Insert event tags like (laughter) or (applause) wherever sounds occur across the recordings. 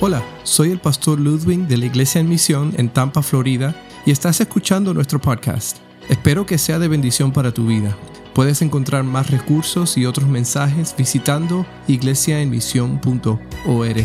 Hola, soy el pastor Ludwig de la Iglesia en Misión en Tampa, Florida, y estás escuchando nuestro podcast. Espero que sea de bendición para tu vida. Puedes encontrar más recursos y otros mensajes visitando iglesiaenmisión.org.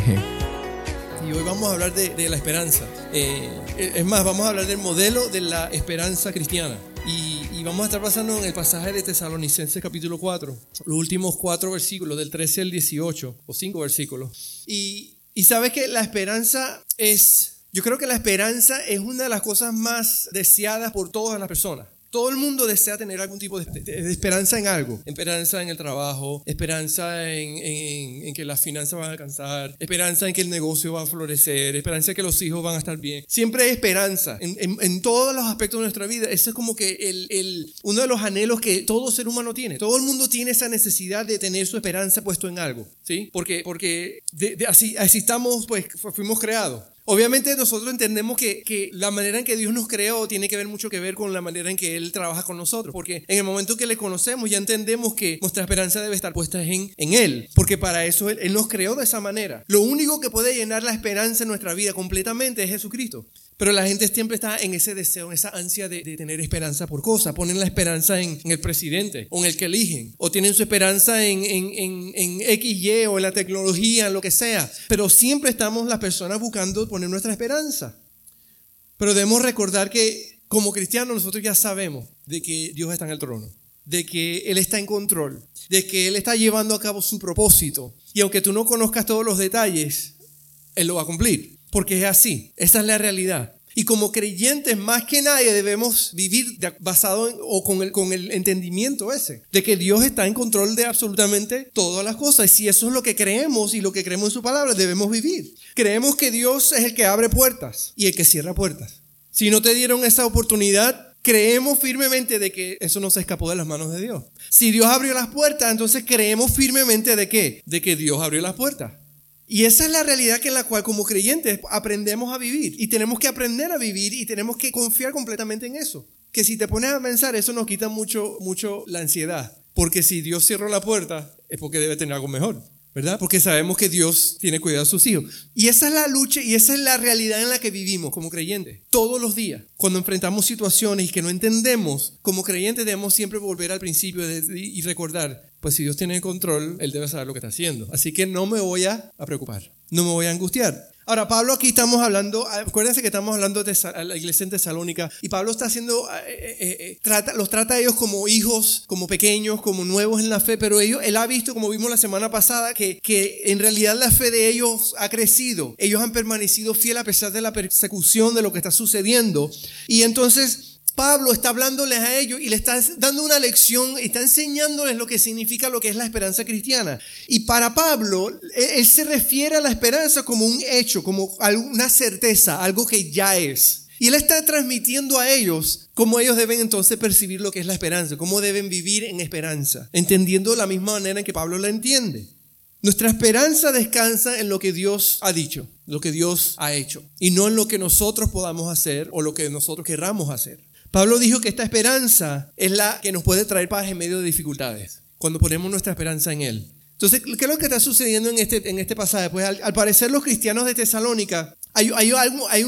Y hoy vamos a hablar de, la esperanza. Eh, es más, vamos a hablar del modelo de la esperanza cristiana. Y, y, vamos a estar pasando en el pasaje de Tesalonicenses capítulo 4, los últimos cuatro versículos, del 13 al 18, o cinco versículos. Y, y sabes que la esperanza es, yo creo que la esperanza es una de las cosas más deseadas por todas las personas. Todo el mundo desea tener algún tipo de, esperanza en algo. Esperanza en el trabajo, esperanza en, que las finanzas van a alcanzar, esperanza en que el negocio va a florecer, esperanza en que los hijos van a estar bien. Siempre hay esperanza en, todos los aspectos de nuestra vida. Ese es como que el, uno de los anhelos que todo ser humano tiene. Todo el mundo tiene esa necesidad de tener su esperanza puesto en algo. ¿sí? Porque, porque así, así estamos, pues fuimos creados. Obviamente nosotros entendemos que, la manera en que Dios nos creó tiene que ver mucho que ver con la manera en que Él trabaja con nosotros, porque en el momento que le conocemos ya entendemos que nuestra esperanza debe estar puesta en, en Él, porque para eso él, él nos creó de esa manera. Lo único que puede llenar la esperanza en nuestra vida completamente es Jesucristo. Pero la gente siempre está en ese deseo, en esa ansia de, tener esperanza por cosas. Ponen la esperanza en, el presidente o en el que eligen. O tienen su esperanza en, en, en, XY o en la tecnología, en lo que sea. Pero siempre estamos las personas buscando poner nuestra esperanza. Pero debemos recordar que como cristianos nosotros ya sabemos de que Dios está en el trono. De que Él está en control. De que Él está llevando a cabo su propósito. Y aunque tú no conozcas todos los detalles, Él lo va a cumplir porque es así, esa es la realidad. Y como creyentes, más que nadie, debemos vivir basado en, o con el, con el entendimiento ese, de que Dios está en control de absolutamente todas las cosas. Y si eso es lo que creemos y lo que creemos en su palabra, debemos vivir. Creemos que Dios es el que abre puertas y el que cierra puertas. Si no te dieron esa oportunidad, creemos firmemente de que eso no se escapó de las manos de Dios. Si Dios abrió las puertas, entonces creemos firmemente de qué? De que Dios abrió las puertas. Y esa es la realidad que en la cual como creyentes aprendemos a vivir. Y tenemos que aprender a vivir y tenemos que confiar completamente en eso. Que si te pones a pensar, eso nos quita mucho, mucho la ansiedad. Porque si Dios cierra la puerta, es porque debe tener algo mejor. ¿Verdad? Porque sabemos que Dios tiene cuidado de sus hijos. Y esa es la lucha y esa es la realidad en la que vivimos como creyentes. Todos los días, cuando enfrentamos situaciones y que no entendemos, como creyentes debemos siempre volver al principio y recordar, pues si Dios tiene el control, Él debe saber lo que está haciendo. Así que no me voy a preocupar, no me voy a angustiar. Ahora, Pablo aquí estamos hablando, acuérdense que estamos hablando de la iglesia en Tesalónica y Pablo está haciendo, eh, eh, eh, trata, los trata a ellos como hijos, como pequeños, como nuevos en la fe, pero ellos, él ha visto, como vimos la semana pasada, que, que en realidad la fe de ellos ha crecido. Ellos han permanecido fiel a pesar de la persecución, de lo que está sucediendo. Y entonces Pablo está hablándoles a ellos y le está dando una lección, está enseñándoles lo que significa lo que es la esperanza cristiana. Y para Pablo, él, se refiere a la esperanza como un hecho, como una certeza, algo que ya es. Y él está transmitiendo a ellos cómo ellos deben entonces percibir lo que es la esperanza, cómo deben vivir en esperanza, entendiendo la misma manera en que Pablo la entiende. Nuestra esperanza descansa en lo que Dios ha dicho, lo que Dios ha hecho, y no en lo que nosotros podamos hacer o lo que nosotros querramos hacer. Pablo dijo que esta esperanza es la que nos puede traer paz en medio de dificultades, cuando ponemos nuestra esperanza en Él. Entonces, ¿qué es lo que está sucediendo en este, en este pasaje? Pues al, parecer los cristianos de Tesalónica, hay, hay, hay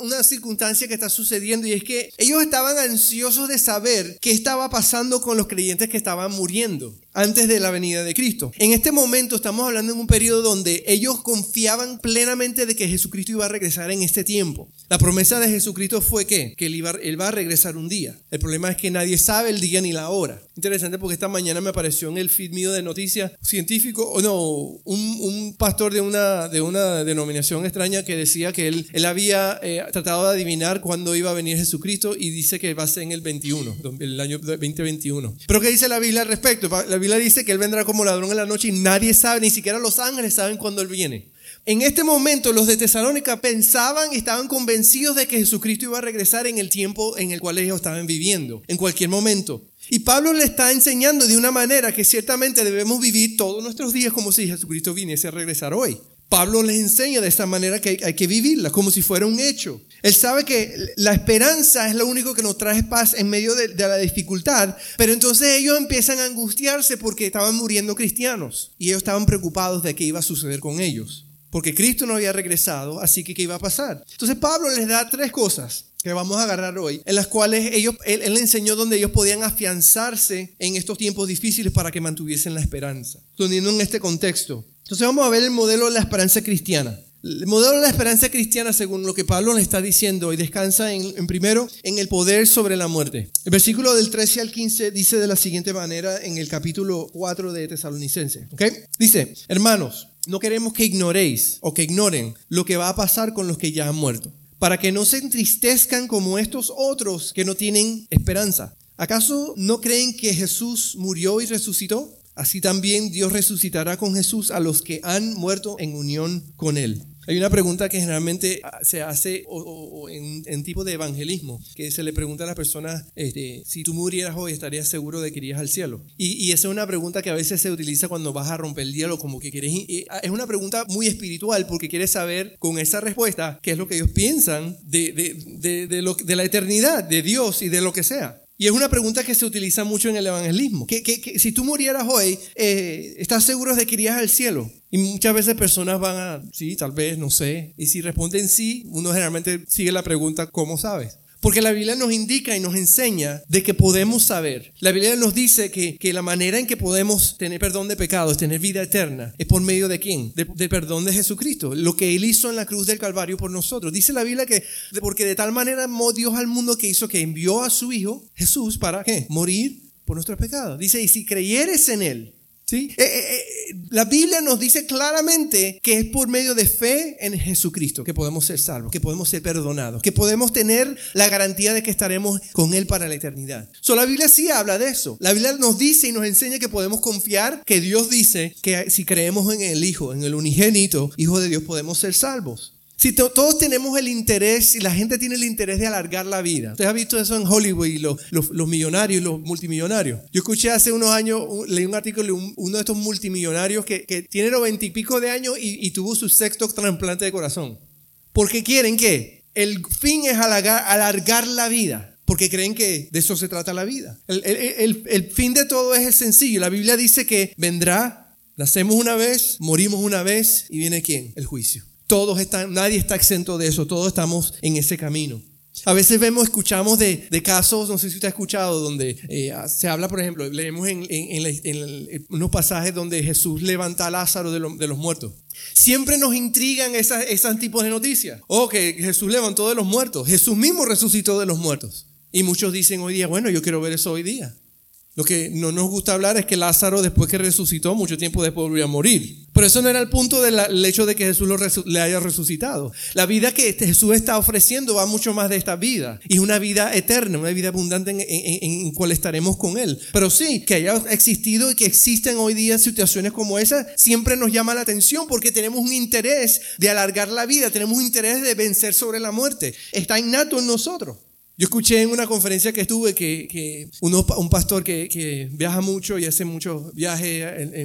una circunstancia que está sucediendo y es que ellos estaban ansiosos de saber qué estaba pasando con los creyentes que estaban muriendo antes de la venida de Cristo. En este momento estamos hablando en un periodo donde ellos confiaban plenamente de que Jesucristo iba a regresar en este tiempo. La promesa de Jesucristo fue que, que él, iba, él va a regresar un día. El problema es que nadie sabe el día ni la hora. Interesante porque esta mañana me apareció en el feed mío de noticias científico, o no, un, pastor de una, de una denominación extraña que decía que él, él había eh, tratado de adivinar cuándo iba a venir Jesucristo y dice que va a ser en el 21, el año 2021. Pero ¿qué dice la Biblia al respecto? La Biblia dice que Él vendrá como ladrón en la noche y nadie sabe, ni siquiera los ángeles saben cuándo Él viene. En este momento los de Tesalónica pensaban y estaban convencidos de que Jesucristo iba a regresar en el tiempo en el cual ellos estaban viviendo, en cualquier momento. Y Pablo le está enseñando de una manera que ciertamente debemos vivir todos nuestros días como si Jesucristo viniese a regresar hoy. Pablo les enseña de esta manera que hay que vivirla, como si fuera un hecho. Él sabe que la esperanza es lo único que nos trae paz en medio de, la dificultad, pero entonces ellos empiezan a angustiarse porque estaban muriendo cristianos y ellos estaban preocupados de qué iba a suceder con ellos. porque Cristo no había regresado, así que ¿qué iba a pasar? Entonces Pablo les da tres cosas que vamos a agarrar hoy, en las cuales ellos, él, él enseñó donde ellos podían afianzarse en estos tiempos difíciles para que mantuviesen la esperanza, poniendo en este contexto. Entonces vamos a ver el modelo de la esperanza cristiana. El modelo de la esperanza cristiana, según lo que Pablo le está diciendo hoy, descansa en, en, primero en el poder sobre la muerte. El versículo del 13 al 15 dice de la siguiente manera en el capítulo 4 de Tesalonicense. ¿okay? Dice, hermanos, no queremos que ignoréis o que ignoren lo que va a pasar con los que ya han muerto, para que no se entristezcan como estos otros que no tienen esperanza. ¿Acaso no creen que Jesús murió y resucitó? Así también Dios resucitará con Jesús a los que han muerto en unión con Él. Hay una pregunta que generalmente se hace o, o, en, en, tipo de evangelismo, que se le pregunta a las personas, este, si tú murieras hoy, ¿estarías seguro de que irías al cielo? Y, y, esa es una pregunta que a veces se utiliza cuando vas a romper el diálogo, como que quieres... Es una pregunta muy espiritual porque quieres saber con esa respuesta qué es lo que ellos piensan de, de, de, de, lo, la eternidad, de Dios y de lo que sea. Y es una pregunta que se utiliza mucho en el evangelismo. Que, si tú murieras hoy, eh, ¿estás seguro de que irías al cielo? Y muchas veces personas van a, sí, tal vez, no sé. Y si responden sí, uno generalmente sigue la pregunta, ¿cómo sabes? Porque la Biblia nos indica y nos enseña de que podemos saber. La Biblia nos dice que, que la manera en que podemos tener perdón de pecados, tener vida eterna, es por medio de quién? Del de perdón de Jesucristo. Lo que Él hizo en la cruz del Calvario por nosotros. Dice la Biblia que porque de tal manera amó Dios al mundo que hizo que envió a su Hijo, Jesús, para qué? Morir por nuestros pecados. Dice, y si creyeres en Él, ¿Sí? Eh, eh, eh, la Biblia nos dice claramente que es por medio de fe en Jesucristo que podemos ser salvos, que podemos ser perdonados, que podemos tener la garantía de que estaremos con Él para la eternidad. So, la Biblia sí habla de eso. La Biblia nos dice y nos enseña que podemos confiar, que Dios dice que si creemos en el Hijo, en el unigénito Hijo de Dios, podemos ser salvos. Si todos tenemos el interés y la gente tiene el interés de alargar la vida. Usted ha visto eso en Hollywood los, los, millonarios y los multimillonarios. Yo escuché hace unos años, leí un artículo de un, uno de estos multimillonarios que, que tiene noventa y de años y, tuvo su sexto trasplante de corazón. Porque quieren que el fin es alargar, la vida. Porque creen que de eso se trata la vida. El, el, el, el fin de todo es sencillo. La Biblia dice que vendrá, nacemos una vez, morimos una vez y viene quién? El juicio. Todos están, nadie está exento de eso, todos estamos en ese camino. A veces vemos, escuchamos de, casos, no sé si usted ha escuchado, donde eh, se habla, por ejemplo, leemos en, en, unos pasajes donde Jesús levanta a Lázaro de, lo, de los muertos. Siempre nos intrigan esas, esos tipos de noticias. Oh, que Jesús levantó de los muertos. Jesús mismo resucitó de los muertos. Y muchos dicen hoy día, bueno, yo quiero ver eso hoy día. Lo que no nos gusta hablar es que Lázaro, después que resucitó, mucho tiempo después volvió a morir. Pero eso no era el punto del hecho de que Jesús lo le haya resucitado. La vida que este Jesús está ofreciendo va mucho más de esta vida. Y es una vida eterna, una vida abundante en, en, en cual estaremos con Él. Pero sí, que haya existido y que existen hoy día situaciones como esa, siempre nos llama la atención porque tenemos un interés de alargar la vida, tenemos un interés de vencer sobre la muerte. Está innato en nosotros. Yo escuché en una conferencia que estuve que, que uno, un pastor que, viaja mucho y hace muchos viajes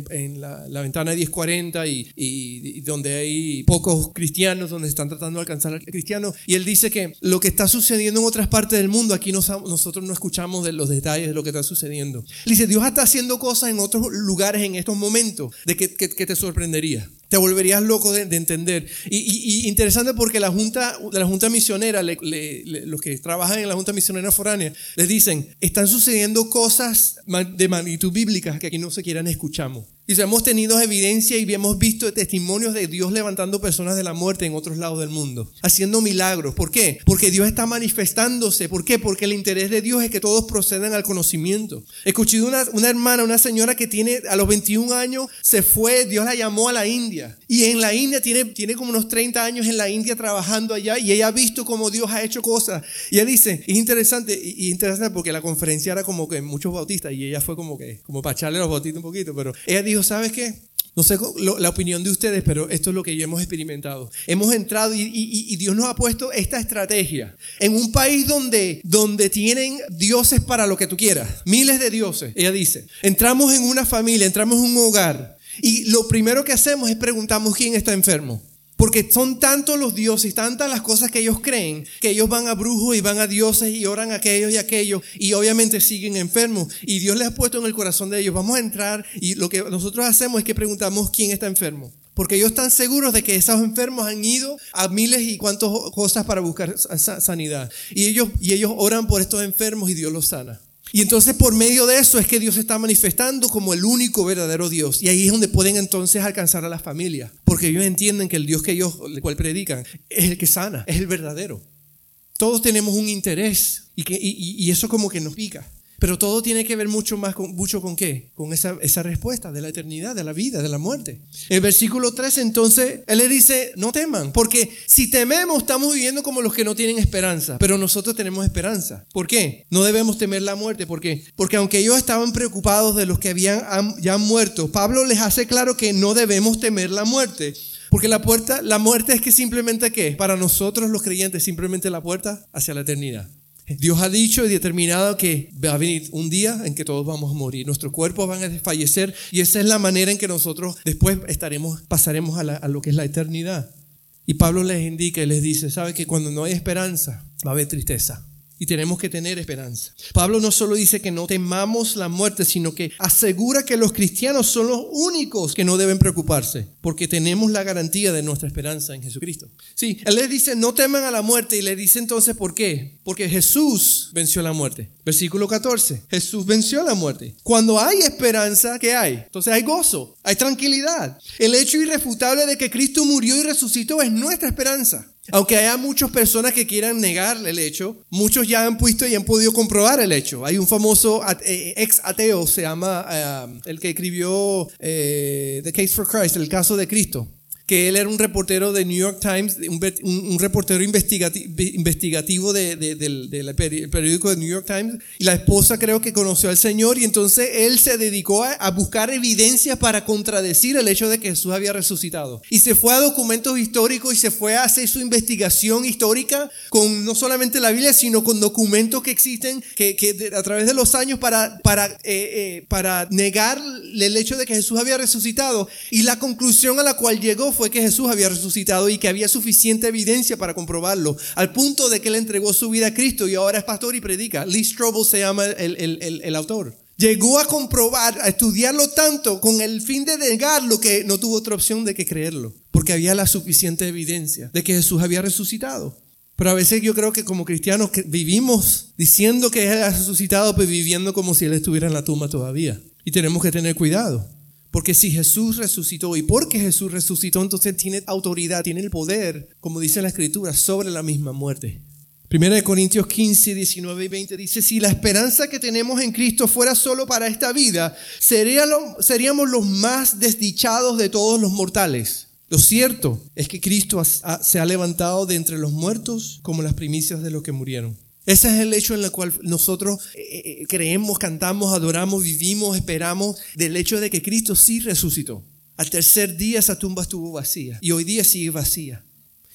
en, la, la, ventana 1040 y, y, y, donde hay pocos cristianos, donde están tratando de alcanzar al cristiano. Y él dice que lo que está sucediendo en otras partes del mundo, aquí nos, nosotros no escuchamos de los detalles de lo que está sucediendo. Dice, Dios está haciendo cosas en otros lugares en estos momentos de que, que te sorprendería. Te volverías loco de, de entender. Y, interesante porque la Junta, la junta Misionera, los que trabajan en la Junta Misionera Foránea, les dicen, están sucediendo cosas de magnitud bíblica que aquí no se quieran escuchamos. Dice, hemos tenido evidencia y hemos visto testimonios de Dios levantando personas de la muerte en otros lados del mundo, haciendo milagros. ¿Por qué? Porque Dios está manifestándose. ¿Por qué? Porque el interés de Dios es que todos procedan al conocimiento. Escuché una, una hermana, una señora que tiene a los 21 años, se fue, Dios la llamó a la India. Y en la India tiene, tiene como unos 30 años en la India trabajando allá y ella ha visto cómo Dios ha hecho cosas. Y ella dice, es interesante, y, interesante porque la conferencia era como que muchos bautistas y ella fue como que, como para echarle los bautistas un poquito, pero ella dijo, ¿sabes qué? No sé lo, la opinión de ustedes, pero esto es lo que ya hemos experimentado. Hemos entrado y, y, y, Dios nos ha puesto esta estrategia. En un país donde, donde tienen dioses para lo que tú quieras, miles de dioses, ella dice, entramos en una familia, entramos en un hogar y lo primero que hacemos es preguntamos quién está enfermo. Porque son tantos los dioses, tantas las cosas que ellos creen, que ellos van a brujos y van a dioses y oran a aquellos y aquellos y obviamente siguen enfermos. Y Dios les ha puesto en el corazón de ellos, vamos a entrar y lo que nosotros hacemos es que preguntamos quién está enfermo. Porque ellos están seguros de que esos enfermos han ido a miles y cuantas cosas para buscar sanidad. Y ellos, y ellos oran por estos enfermos y Dios los sana. Y entonces por medio de eso es que Dios está manifestando como el único verdadero Dios. Y ahí es donde pueden entonces alcanzar a la familia. Porque ellos entienden que el Dios que ellos, el cual predican, es el que sana, es el verdadero. Todos tenemos un interés y, que, y eso como que nos pica. Pero todo tiene que ver mucho más con, mucho con qué? Con esa, esa respuesta de la eternidad, de la vida, de la muerte. El versículo 3 entonces, él le dice, no teman, porque si tememos estamos viviendo como los que no tienen esperanza, pero nosotros tenemos esperanza. ¿Por qué? No debemos temer la muerte, ¿por qué? Porque aunque ellos estaban preocupados de los que habían ya han muerto, Pablo les hace claro que no debemos temer la muerte. Porque la puerta, la muerte es que simplemente qué? Para nosotros los creyentes, simplemente la puerta hacia la eternidad. Dios ha dicho y determinado que va a venir un día en que todos vamos a morir, nuestros cuerpos van a desfallecer y esa es la manera en que nosotros después estaremos, pasaremos a, a lo que es la eternidad. Y Pablo les indica y les dice, ¿sabe que cuando no hay esperanza va a haber tristeza? Y tenemos que tener esperanza. Pablo no solo dice que no temamos la muerte, sino que asegura que los cristianos son los únicos que no deben preocuparse, porque tenemos la garantía de nuestra esperanza en Jesucristo. Sí, él les dice, no teman a la muerte, y le dice entonces, ¿por qué? Porque Jesús venció la muerte. Versículo 14, Jesús venció la muerte. Cuando hay esperanza, ¿qué hay? Entonces hay gozo, hay tranquilidad. El hecho irrefutable de que Cristo murió y resucitó es nuestra esperanza. Aunque haya muchas personas que quieran negar el hecho, muchos ya han puesto y han podido comprobar el hecho. Hay un famoso eh, ex ateo, se llama eh, el que escribió eh, The Case for Christ, el caso de Cristo que él era un reportero de New York Times, un, reportero investigativo, del, periódico de New York Times, y la esposa creo que conoció al Señor y entonces él se dedicó a, buscar evidencias para contradecir el hecho de que Jesús había resucitado. Y se fue a documentos históricos y se fue a hacer su investigación histórica con no solamente la Biblia, sino con documentos que existen que, a través de los años para, para, eh, eh, para negar el hecho de que Jesús había resucitado. Y la conclusión a la cual llegó fue que Jesús había resucitado y que había suficiente evidencia para comprobarlo, al punto de que él entregó su vida a Cristo y ahora es pastor y predica. Lee Strobel se llama el, autor. Llegó a comprobar, a estudiarlo tanto con el fin de negarlo que no tuvo otra opción de que creerlo, porque había la suficiente evidencia de que Jesús había resucitado. Pero a veces yo creo que como cristianos vivimos diciendo que Él ha resucitado, pero viviendo como si Él estuviera en la tumba todavía. Y tenemos que tener cuidado. Porque si Jesús resucitó y porque Jesús resucitó, entonces tiene autoridad, tiene el poder, como dice la Escritura, sobre la misma muerte. Primera de Corintios 15, 19 y 20 dice, si la esperanza que tenemos en Cristo fuera solo para esta vida, seríamos los más desdichados de todos los mortales. Lo cierto es que Cristo se ha levantado de entre los muertos como las primicias de los que murieron. Ese es el hecho en el cual nosotros eh, eh, creemos, cantamos, adoramos, vivimos, esperamos del hecho de que Cristo sí resucitó. Al tercer día esa tumba estuvo vacía y hoy día sigue vacía.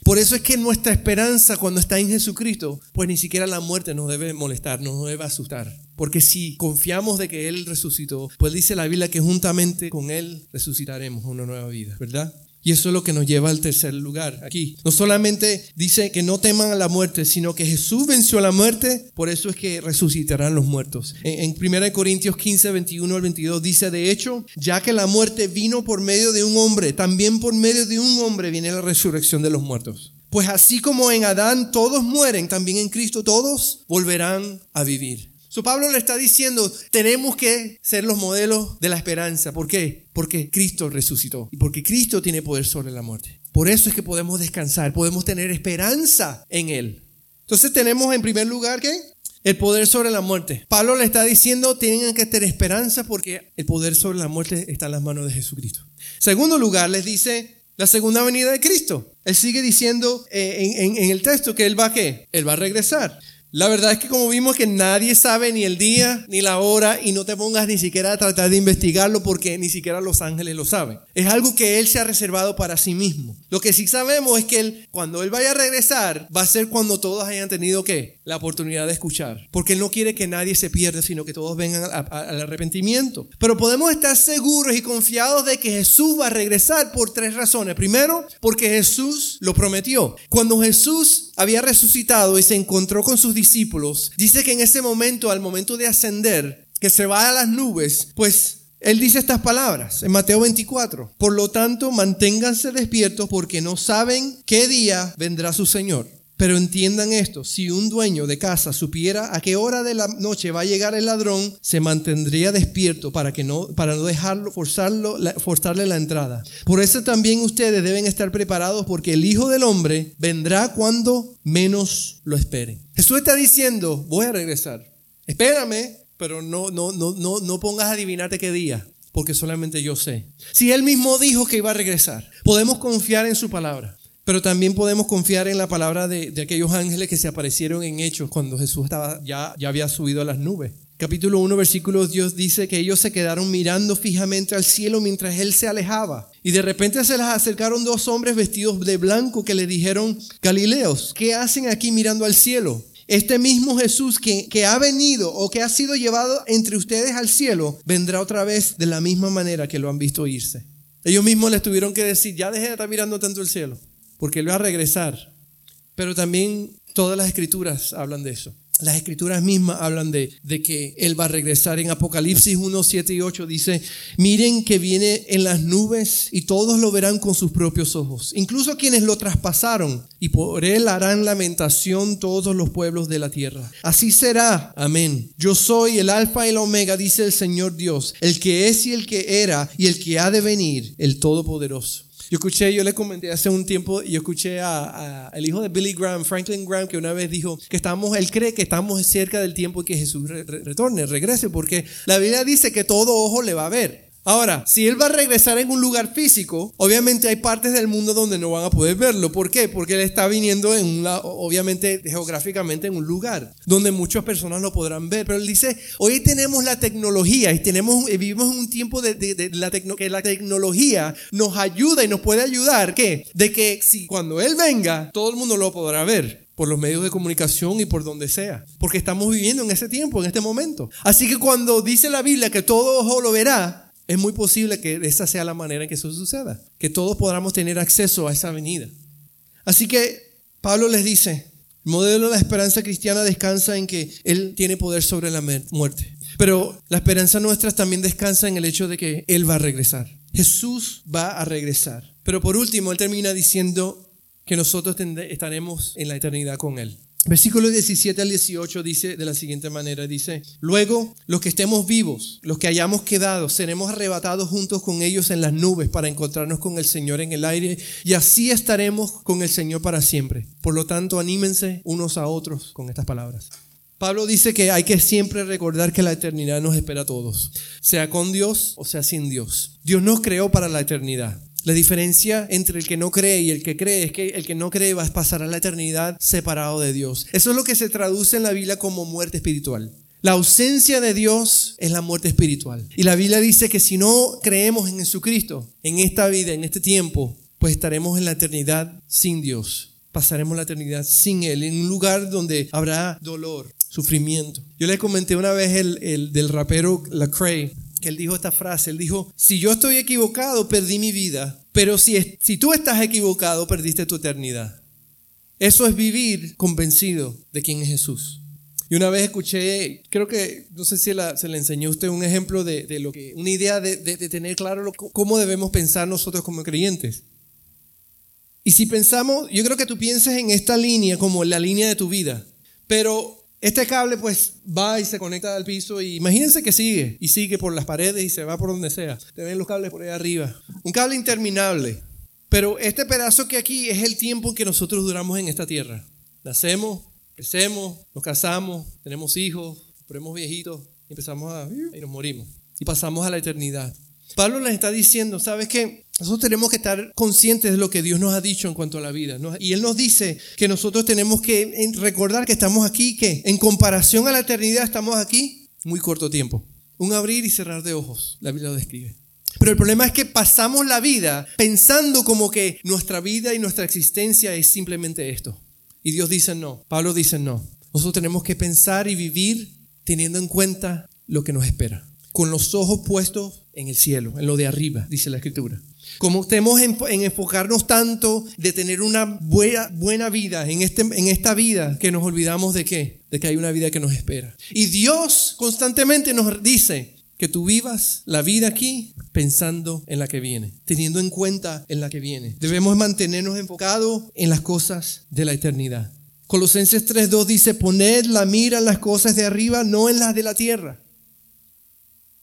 Por eso es que nuestra esperanza cuando está en Jesucristo, pues ni siquiera la muerte nos debe molestar, nos debe asustar. Porque si confiamos de que Él resucitó, pues dice la Biblia que juntamente con Él resucitaremos una nueva vida, ¿verdad? Y eso es lo que nos lleva al tercer lugar aquí. No solamente dice que no teman a la muerte, sino que Jesús venció a la muerte, por eso es que resucitarán los muertos. En, 1 Corintios 15, 21 al 22 dice, de hecho, ya que la muerte vino por medio de un hombre, también por medio de un hombre viene la resurrección de los muertos. Pues así como en Adán todos mueren, también en Cristo todos volverán a vivir. So Pablo le está diciendo, tenemos que ser los modelos de la esperanza. ¿Por qué? Porque Cristo resucitó y porque Cristo tiene poder sobre la muerte. Por eso es que podemos descansar, podemos tener esperanza en Él. Entonces tenemos en primer lugar que el poder sobre la muerte. Pablo le está diciendo, tienen que tener esperanza porque el poder sobre la muerte está en las manos de Jesucristo. Segundo lugar, les dice la segunda venida de Cristo. Él sigue diciendo eh, en, el texto que Él va qué? Él va a regresar. La verdad es que como vimos que nadie sabe ni el día ni la hora y no te pongas ni siquiera a tratar de investigarlo porque ni siquiera los ángeles lo saben. Es algo que Él se ha reservado para sí mismo. Lo que sí sabemos es que él, cuando Él vaya a regresar va a ser cuando todos hayan tenido ¿qué? La oportunidad de escuchar. Porque Él no quiere que nadie se pierda sino que todos vengan al arrepentimiento. Pero podemos estar seguros y confiados de que Jesús va a regresar por tres razones. Primero, porque Jesús lo prometió. Cuando Jesús había resucitado y se encontró con sus discípulos, dice que en ese momento, al momento de ascender, que se va a las nubes, pues Él dice estas palabras en Mateo 24. Por lo tanto, manténganse despiertos porque no saben qué día vendrá su Señor. Pero entiendan esto, si un dueño de casa supiera a qué hora de la noche va a llegar el ladrón, se mantendría despierto para que no para no dejarlo forzarlo forzarle la entrada. Por eso también ustedes deben estar preparados porque el Hijo del hombre vendrá cuando menos lo esperen. Jesús está diciendo, voy a regresar. Espérame, pero no, no, no, no, no pongas a adivinarte qué día, porque solamente yo sé. Si Él mismo dijo que iba a regresar, podemos confiar en su palabra. Pero también podemos confiar en la palabra de, aquellos ángeles que se aparecieron en hechos cuando Jesús estaba, ya, ya había subido a las nubes. Capítulo 1, versículo Dios dice que ellos se quedaron mirando fijamente al cielo mientras Él se alejaba. Y de repente se les acercaron dos hombres vestidos de blanco que le dijeron, Galileos, ¿qué hacen aquí mirando al cielo? Este mismo Jesús que, que, ha venido o que ha sido llevado entre ustedes al cielo, vendrá otra vez de la misma manera que lo han visto irse. Ellos mismos les tuvieron que decir, ya dejen de estar mirando tanto el cielo, porque Él va a regresar. Pero también todas las escrituras hablan de eso. Las escrituras mismas hablan de, que Él va a regresar. En Apocalipsis 1, 7 y 8 dice, miren que viene en las nubes y todos lo verán con sus propios ojos, incluso quienes lo traspasaron, y por Él harán lamentación todos los pueblos de la tierra. Así será, amén. Yo soy el alfa y el omega, dice el Señor Dios, el que es y el que era y el que ha de venir, el Todopoderoso. Yo escuché, yo le comenté hace un tiempo, yo escuché a, el hijo de Billy Graham, Franklin Graham, que una vez dijo que estamos, él cree que estamos cerca del tiempo que Jesús retorne, regrese, porque la Biblia dice que todo ojo le va a ver. Ahora, si Él va a regresar en un lugar físico, obviamente hay partes del mundo donde no van a poder verlo. ¿Por qué? Porque Él está viniendo en un, obviamente geográficamente en un lugar donde muchas personas lo podrán ver. Pero Él dice, hoy tenemos la tecnología y tenemos, vivimos en un tiempo de, la que la tecnología nos ayuda y nos puede ayudar. ¿Qué? De que si cuando Él venga, todo el mundo lo podrá ver por los medios de comunicación y por donde sea, porque estamos viviendo en ese tiempo, en este momento. Así que cuando dice la Biblia que todo ojo lo verá, es muy posible que esa sea la manera en que eso suceda, que todos podamos tener acceso a esa venida. Así que Pablo les dice, el modelo de la esperanza cristiana descansa en que Él tiene poder sobre la muerte. Pero la esperanza nuestra también descansa en el hecho de que Él va a regresar. Jesús va a regresar. Pero por último, Él termina diciendo que nosotros estaremos en la eternidad con Él. Versículo 17 al 18 dice de la siguiente manera, dice, luego los que estemos vivos, los que hayamos quedado, seremos arrebatados juntos con ellos en las nubes para encontrarnos con el Señor en el aire y así estaremos con el Señor para siempre. Por lo tanto, anímense unos a otros con estas palabras. Pablo dice que hay que siempre recordar que la eternidad nos espera a todos, sea con Dios o sea sin Dios. Dios nos creó para la eternidad. La diferencia entre el que no cree y el que cree es que el que no cree va a pasar a la eternidad separado de Dios. Eso es lo que se traduce en la Biblia como muerte espiritual. La ausencia de Dios es la muerte espiritual. Y la Biblia dice que si no creemos en Jesucristo, en esta vida, en este tiempo, pues estaremos en la eternidad sin Dios. Pasaremos la eternidad sin Él, en un lugar donde habrá dolor, sufrimiento. Yo le comenté una vez el, el del rapero Lecrae, que él dijo esta frase, él dijo, si yo estoy equivocado, perdí mi vida, pero si, si tú estás equivocado, perdiste tu eternidad. Eso es vivir convencido de quién es Jesús. Y una vez escuché, creo que, no sé si se le enseñó a usted un ejemplo de, lo que, una idea de, de tener claro cómo debemos pensar nosotros como creyentes. Y si pensamos, yo creo que tú pienses en esta línea como la línea de tu vida, pero este cable pues va y se conecta al piso y imagínense que sigue y sigue por las paredes y se va por donde sea. Te ven los cables por ahí arriba. Un cable interminable. Pero este pedazo que aquí es el tiempo que nosotros duramos en esta tierra. Nacemos, crecemos, nos casamos, tenemos hijos, ponemos viejitos y empezamos a y nos morimos. Y pasamos a la eternidad. Pablo les está diciendo, ¿sabes qué? Nosotros tenemos que estar conscientes de lo que Dios nos ha dicho en cuanto a la vida. Y Él nos dice que nosotros tenemos que recordar que estamos aquí, que en comparación a la eternidad estamos aquí muy corto tiempo. Un abrir y cerrar de ojos, la Biblia lo describe. Pero el problema es que pasamos la vida pensando como que nuestra vida y nuestra existencia es simplemente esto. Y Dios dice no, Pablo dice no. Nosotros tenemos que pensar y vivir teniendo en cuenta lo que nos espera, con los ojos puestos en el cielo, en lo de arriba, dice la escritura. Como estemos en, enfocarnos tanto de tener una buena, buena vida en, este, en esta vida que nos olvidamos de qué? De que hay una vida que nos espera. Y Dios constantemente nos dice que tú vivas la vida aquí pensando en la que viene, teniendo en cuenta en la que viene. Debemos mantenernos enfocados en las cosas de la eternidad. Colosenses 3.2 dice, poned la mira en las cosas de arriba, no en las de la tierra.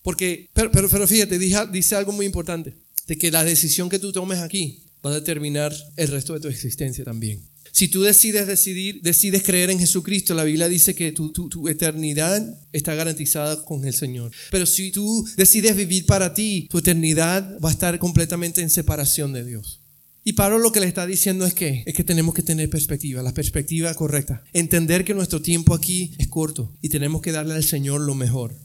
Porque, pero, pero, fíjate, dice algo muy importante, de que la decisión que tú tomes aquí va a determinar el resto de tu existencia también. Si tú decides decidir, decides creer en Jesucristo, la Biblia dice que tu, tu, eternidad está garantizada con el Señor. Pero si tú decides vivir para ti, tu eternidad va a estar completamente en separación de Dios. Y Pablo lo que le está diciendo es que es que tenemos que tener perspectiva, la perspectiva correcta. Entender que nuestro tiempo aquí es corto y tenemos que darle al Señor lo mejor.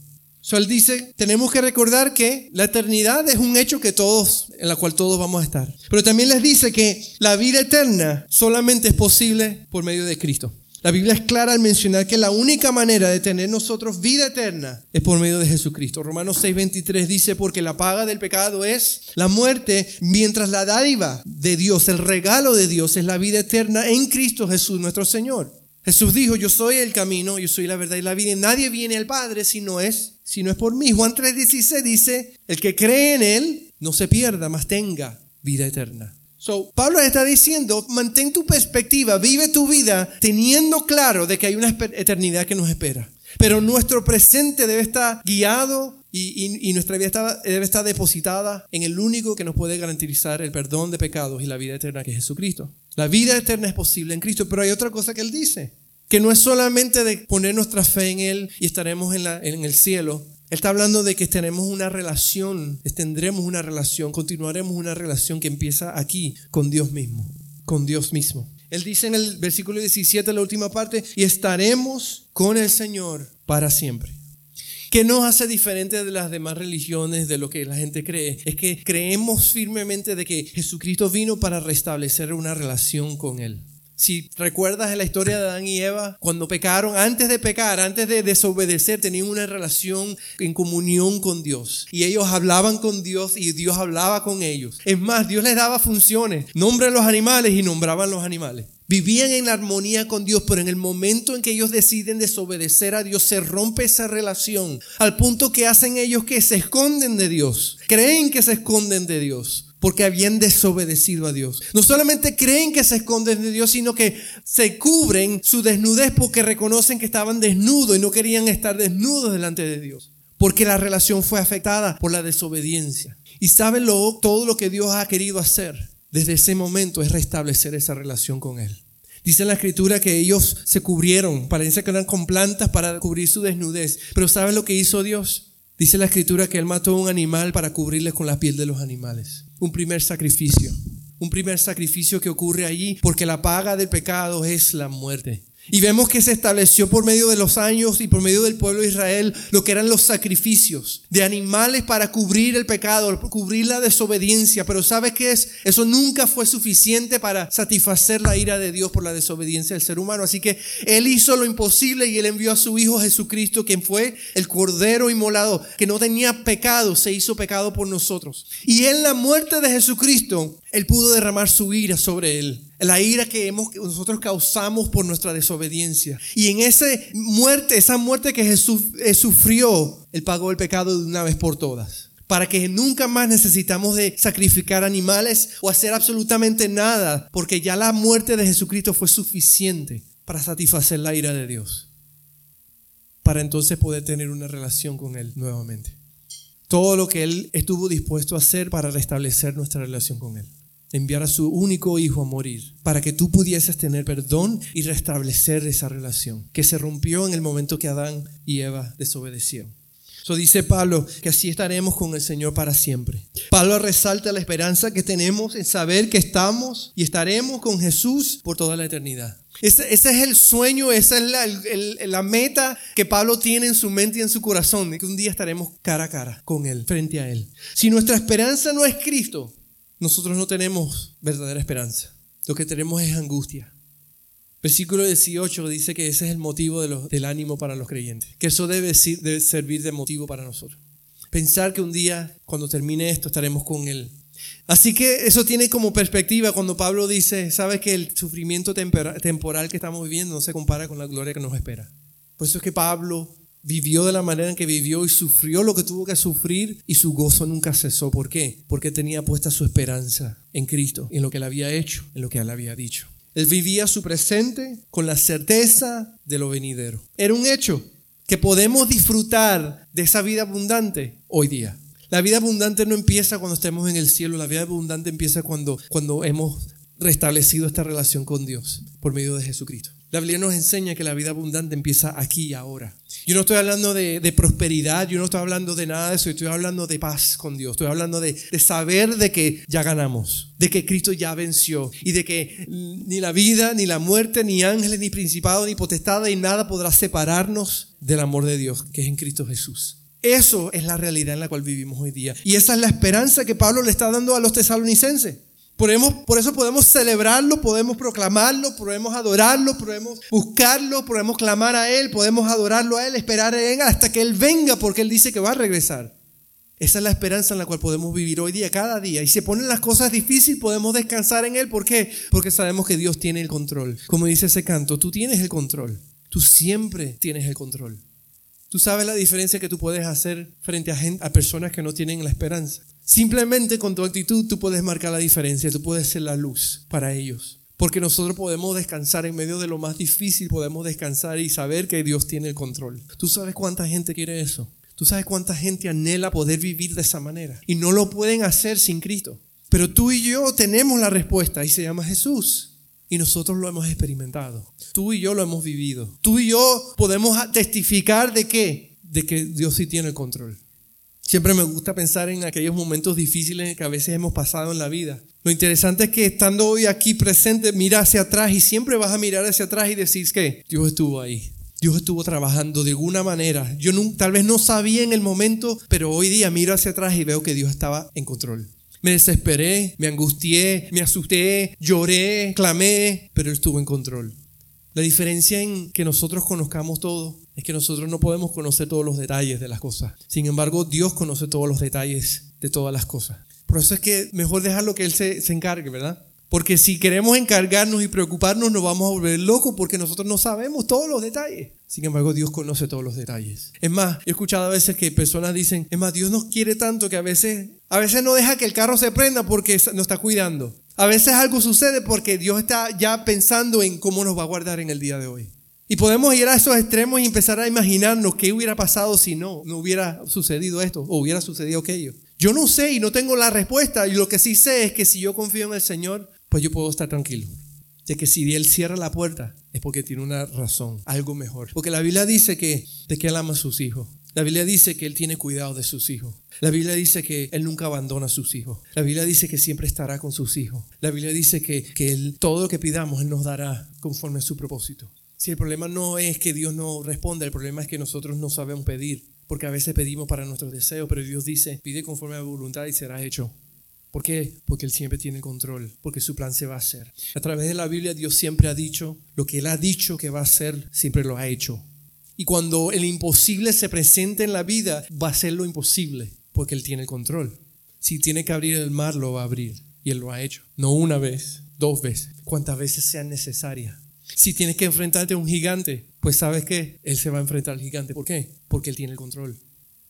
So, él dice, tenemos que recordar que la eternidad es un hecho que todos, en la cual todos vamos a estar. Pero también les dice que la vida eterna solamente es posible por medio de Cristo. La Biblia es clara al mencionar que la única manera de tener nosotros vida eterna es por medio de Jesucristo. Romanos 6:23 dice, porque la paga del pecado es la muerte, mientras la dádiva de Dios, el regalo de Dios es la vida eterna en Cristo Jesús nuestro Señor. Jesús dijo, yo soy el camino, yo soy la verdad y la vida, y nadie viene al Padre si no es, si no es por mí. Juan 3:16 dice, el que cree en Él no se pierda, mas tenga vida eterna. So, Pablo está diciendo, mantén tu perspectiva, vive tu vida teniendo claro de que hay una eternidad que nos espera. Pero nuestro presente debe estar guiado y, y, nuestra vida debe estar depositada en el único que nos puede garantizar el perdón de pecados y la vida eterna, que es Jesucristo. La vida eterna es posible en Cristo, pero hay otra cosa que Él dice, que no es solamente de poner nuestra fe en Él y estaremos en, el cielo. Él está hablando de que tenemos una relación, tendremos una relación, continuaremos una relación que empieza aquí con Dios mismo, con Dios mismo. Él dice en el versículo 17, la última parte, y estaremos con el Señor para siempre. ¿Qué nos hace diferente de las demás religiones, de lo que la gente cree? Es que creemos firmemente de que Jesucristo vino para restablecer una relación con Él. Si recuerdas en la historia de Adán y Eva, cuando pecaron, antes de pecar, antes de desobedecer, tenían una relación en comunión con Dios. Y ellos hablaban con Dios y Dios hablaba con ellos. Es más, Dios les daba funciones. Nombren los animales y nombraban los animales. Vivían en armonía con Dios, pero en el momento en que ellos deciden desobedecer a Dios, se rompe esa relación al punto que hacen ellos que se esconden de Dios. Creen que se esconden de Dios porque habían desobedecido a Dios. No solamente creen que se esconden de Dios, sino que se cubren su desnudez porque reconocen que estaban desnudos y no querían estar desnudos delante de Dios. Porque la relación fue afectada por la desobediencia. Y saben lo, todo lo que Dios ha querido hacer desde ese momento es restablecer esa relación con Él. Dice la escritura que ellos se cubrieron, parece que eran con plantas para cubrir su desnudez. Pero ¿saben lo que hizo Dios? Dice la escritura que Él mató a un animal para cubrirles con la piel de los animales. Un primer sacrificio. Un primer sacrificio que ocurre allí porque la paga del pecado es la muerte. Y vemos que se estableció por medio de los años y por medio del pueblo de Israel lo que eran los sacrificios de animales para cubrir el pecado, cubrir la desobediencia. Pero ¿sabes qué es? Eso nunca fue suficiente para satisfacer la ira de Dios por la desobediencia del ser humano. Así que Él hizo lo imposible y Él envió a su Hijo Jesucristo, quien fue el Cordero inmolado, que no tenía pecado, se hizo pecado por nosotros. Y en la muerte de Jesucristo, Él pudo derramar su ira sobre Él la ira que hemos, nosotros causamos por nuestra desobediencia. Y en esa muerte, esa muerte que Jesús eh, sufrió, Él pagó el pecado de una vez por todas. Para que nunca más necesitamos de sacrificar animales o hacer absolutamente nada, porque ya la muerte de Jesucristo fue suficiente para satisfacer la ira de Dios. Para entonces poder tener una relación con Él nuevamente. Todo lo que Él estuvo dispuesto a hacer para restablecer nuestra relación con Él enviar a su único hijo a morir para que tú pudieses tener perdón y restablecer esa relación que se rompió en el momento que Adán y Eva desobedecieron. Eso dice Pablo que así estaremos con el Señor para siempre. Pablo resalta la esperanza que tenemos en saber que estamos y estaremos con Jesús por toda la eternidad. Ese, es el sueño, esa es la, la, meta que Pablo tiene en su mente y en su corazón, de que un día estaremos cara a cara con Él, frente a Él. Si nuestra esperanza no es Cristo, nosotros no tenemos verdadera esperanza. Lo que tenemos es angustia. Versículo 18 dice que ese es el motivo del ánimo para los creyentes, que eso debe, debe servir de motivo para nosotros. Pensar que un día, cuando termine esto, estaremos con Él. Así que eso tiene como perspectiva cuando Pablo dice, sabes que el sufrimiento temporal que estamos viviendo no se compara con la gloria que nos espera. Por eso es que Pablo vivió de la manera en que vivió y sufrió lo que tuvo que sufrir y su gozo nunca cesó. ¿Por qué? Porque tenía puesta su esperanza en Cristo, en lo que él había hecho, en lo que él había dicho. Él vivía su presente con la certeza de lo venidero. Era un hecho que podemos disfrutar de esa vida abundante hoy día. La vida abundante no empieza cuando estemos en el cielo, la vida abundante empieza cuando, cuando hemos restablecido esta relación con Dios por medio de Jesucristo. La Biblia nos enseña que la vida abundante empieza aquí y ahora. Yo no estoy hablando de, prosperidad, yo no estoy hablando de nada de eso, estoy hablando de paz con Dios, estoy hablando de, de saber de que ya ganamos, de que Cristo ya venció y de que ni la vida, ni la muerte, ni ángeles, ni principado, ni potestad, ni nada podrá separarnos del amor de Dios que es en Cristo Jesús. Eso es la realidad en la cual vivimos hoy día. Y esa es la esperanza que Pablo le está dando a los tesalonicenses. Por eso podemos celebrarlo, podemos proclamarlo, podemos adorarlo, podemos buscarlo, podemos clamar a Él, podemos adorarlo a Él, esperar en Él hasta que Él venga porque Él dice que va a regresar. Esa es la esperanza en la cual podemos vivir hoy día, cada día. Y si ponen las cosas difíciles, podemos descansar en Él. ¿Por qué? Porque sabemos que Dios tiene el control. Como dice ese canto, tú tienes el control. Tú siempre tienes el control. Tú sabes la diferencia que tú puedes hacer frente a, gente, a personas que no tienen la esperanza. Simplemente con tu actitud tú puedes marcar la diferencia, tú puedes ser la luz para ellos. Porque nosotros podemos descansar en medio de lo más difícil, podemos descansar y saber que Dios tiene el control. ¿Tú sabes cuánta gente quiere eso? ¿Tú sabes cuánta gente anhela poder vivir de esa manera? Y no lo pueden hacer sin Cristo. Pero tú y yo tenemos la respuesta y se llama Jesús. Y nosotros lo hemos experimentado. Tú y yo lo hemos vivido. Tú y yo podemos testificar de qué? De que Dios sí tiene el control. Siempre me gusta pensar en aquellos momentos difíciles que a veces hemos pasado en la vida. Lo interesante es que estando hoy aquí presente, mira hacia atrás y siempre vas a mirar hacia atrás y decir que Dios estuvo ahí. Dios estuvo trabajando de alguna manera. Yo tal vez no sabía en el momento, pero hoy día miro hacia atrás y veo que Dios estaba en control. Me desesperé, me angustié, me asusté, lloré, clamé, pero Él estuvo en control. La diferencia en que nosotros conozcamos todo es que nosotros no podemos conocer todos los detalles de las cosas. Sin embargo, Dios conoce todos los detalles de todas las cosas. Por eso es que mejor dejarlo que Él se, se encargue, ¿verdad? Porque si queremos encargarnos y preocuparnos, nos vamos a volver locos porque nosotros no sabemos todos los detalles. Sin embargo, Dios conoce todos los detalles. Es más, he escuchado a veces que personas dicen, es más, Dios nos quiere tanto que a veces, a veces no deja que el carro se prenda porque nos está cuidando. A veces algo sucede porque Dios está ya pensando en cómo nos va a guardar en el día de hoy. Y podemos ir a esos extremos y empezar a imaginarnos qué hubiera pasado si no, no hubiera sucedido esto o hubiera sucedido aquello. Yo no sé y no tengo la respuesta y lo que sí sé es que si yo confío en el Señor, pues yo puedo estar tranquilo. De que si Él cierra la puerta es porque tiene una razón, algo mejor. Porque la Biblia dice que, de que Él ama a sus hijos. La Biblia dice que Él tiene cuidado de sus hijos. La Biblia dice que Él nunca abandona a sus hijos. La Biblia dice que siempre estará con sus hijos. La Biblia dice que, que él, todo lo que pidamos Él nos dará conforme a su propósito. Si el problema no es que Dios no responda, el problema es que nosotros no sabemos pedir. Porque a veces pedimos para nuestros deseos, pero Dios dice, pide conforme a la voluntad y será hecho. ¿Por qué? Porque Él siempre tiene control, porque su plan se va a hacer. A través de la Biblia Dios siempre ha dicho, lo que Él ha dicho que va a hacer, siempre lo ha hecho. Y cuando el imposible se presente en la vida, va a ser lo imposible, porque Él tiene el control. Si tiene que abrir el mar, lo va a abrir. Y Él lo ha hecho. No una vez, dos veces, cuantas veces sean necesarias. Si tienes que enfrentarte a un gigante, pues sabes que Él se va a enfrentar al gigante. ¿Por qué? Porque Él tiene el control.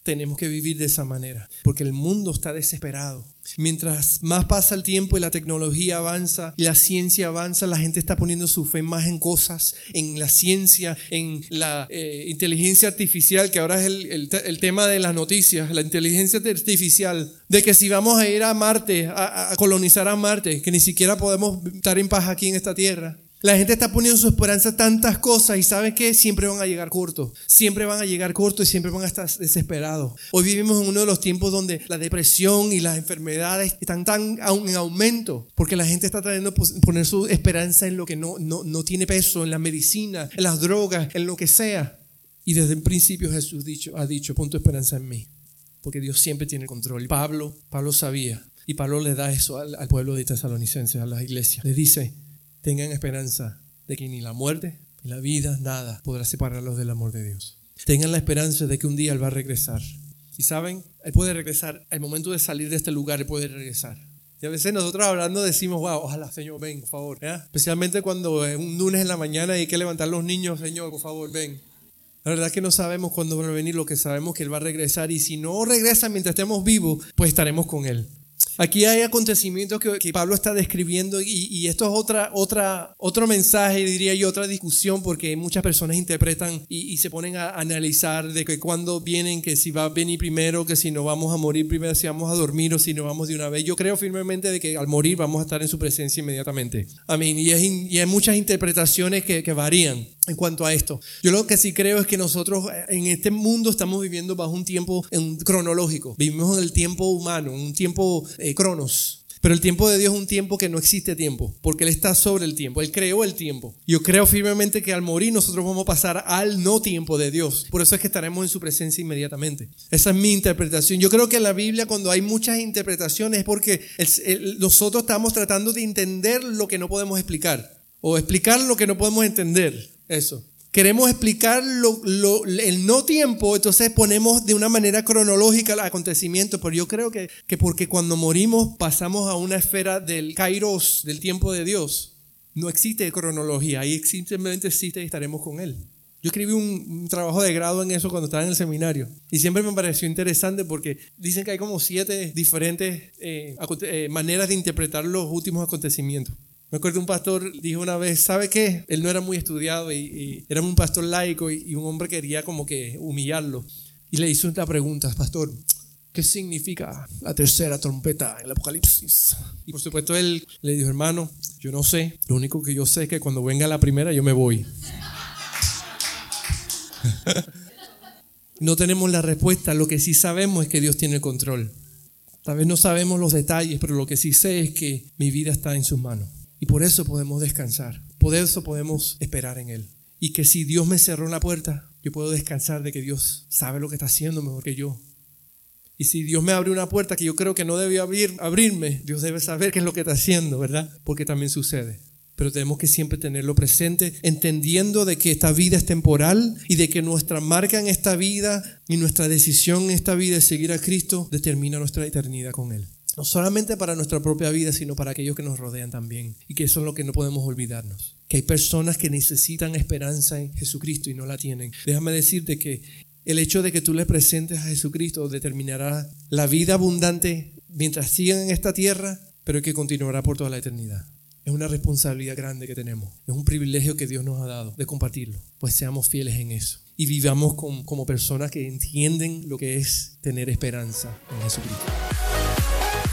Tenemos que vivir de esa manera, porque el mundo está desesperado. Mientras más pasa el tiempo y la tecnología avanza y la ciencia avanza, la gente está poniendo su fe más en cosas, en la ciencia, en la eh, inteligencia artificial, que ahora es el, tema de las noticias, la inteligencia artificial, de que si vamos a ir a Marte, a colonizar a Marte, que ni siquiera podemos estar en paz aquí en esta tierra. La gente está poniendo su esperanza en tantas cosas y sabe que siempre van a llegar cortos. Siempre van a llegar cortos y siempre van a estar desesperados. Hoy vivimos en uno de los tiempos donde la depresión y las enfermedades están tan en aumento porque la gente está tratando de poner su esperanza en lo que no, no, no tiene peso, en la medicina, en las drogas, en lo que sea. Y desde el principio Jesús ha dicho, pon tu esperanza en mí, porque Dios siempre tiene control. Y Pablo, Pablo sabía, y Pablo le da eso al, al pueblo de Tesalonicenses, a la iglesia. Le dice, tengan esperanza de que ni la muerte, ni la vida, nada podrá separarlos del amor de Dios. Tengan la esperanza de que un día Él va a regresar. Y saben, Él puede regresar, al momento de salir de este lugar, Él puede regresar. Y a veces nosotros hablando decimos, wow, ojalá Señor, ven, por favor. Especialmente cuando es un lunes en la mañana y hay que levantar los niños, Señor, por favor, ven. La verdad que no sabemos cuándo va a venir, lo que sabemos que Él va a regresar y si no regresa mientras estemos vivos, pues estaremos con Él. Aquí hay acontecimientos que, Pablo está describiendo y, esto es otra, otra, otro mensaje, diría yo, otra discusión porque muchas personas interpretan y, se ponen a analizar de que cuando vienen, que si va a venir primero, que si no vamos a morir primero, si vamos a dormir o si no vamos de una vez. Yo creo firmemente de que al morir vamos a estar en su presencia inmediatamente. Amén. Y, y hay muchas interpretaciones que, que varían en cuanto a esto. Yo lo que sí creo es que nosotros eh, en este mundo estamos viviendo bajo un tiempo cronológico. Vivimos en el tiempo humano, un tiempo eh, cronos. Pero el tiempo de Dios es un tiempo que no existe tiempo, porque Él está sobre el tiempo, Él creó el tiempo. Yo creo firmemente que al morir nosotros vamos a pasar al no tiempo de Dios. Por eso es que estaremos en su presencia inmediatamente. Esa es mi interpretación. Yo creo que en la Biblia cuando hay muchas interpretaciones es porque nosotros estamos tratando de entender lo que no podemos explicar o explicar lo que no podemos entender. Eso. Queremos explicar el no tiempo, entonces ponemos de una manera cronológica el acontecimiento, pero yo creo que, que porque cuando morimos pasamos a una esfera del kairos, del tiempo de Dios. No existe cronología, ahí simplemente existe y estaremos con Él. Yo escribí un, trabajo de grado en eso cuando estaba en el seminario y siempre me pareció interesante porque dicen que hay como siete diferentes eh, eh, maneras de interpretar los últimos acontecimientos. Me acuerdo un pastor dijo una vez, ¿sabe qué? Él no era muy estudiado y, era un pastor laico y, un hombre quería como que humillarlo. Y le hizo una pregunta, pastor, ¿qué significa la tercera trompeta en el Apocalipsis? Y por supuesto él le dijo, hermano, yo no sé, lo único que yo sé es que cuando venga la primera yo me voy. (laughs) no tenemos la respuesta, lo que sí sabemos es que Dios tiene el control. Tal vez no sabemos los detalles, pero lo que sí sé es que mi vida está en sus manos. Y por eso podemos descansar, por eso podemos esperar en Él. Y que si Dios me cerró la puerta, yo puedo descansar de que Dios sabe lo que está haciendo mejor que yo. Y si Dios me abre una puerta que yo creo que no debe abrir, abrirme, Dios debe saber qué es lo que está haciendo, ¿verdad? Porque también sucede. Pero tenemos que siempre tenerlo presente, entendiendo de que esta vida es temporal y de que nuestra marca en esta vida y nuestra decisión en esta vida de seguir a Cristo determina nuestra eternidad con Él. No solamente para nuestra propia vida, sino para aquellos que nos rodean también. Y que eso es lo que no podemos olvidarnos. Que hay personas que necesitan esperanza en Jesucristo y no la tienen. Déjame decirte que el hecho de que tú le presentes a Jesucristo determinará la vida abundante mientras sigan en esta tierra, pero que continuará por toda la eternidad. Es una responsabilidad grande que tenemos. Es un privilegio que Dios nos ha dado de compartirlo. Pues seamos fieles en eso. Y vivamos como personas que entienden lo que es tener esperanza en Jesucristo.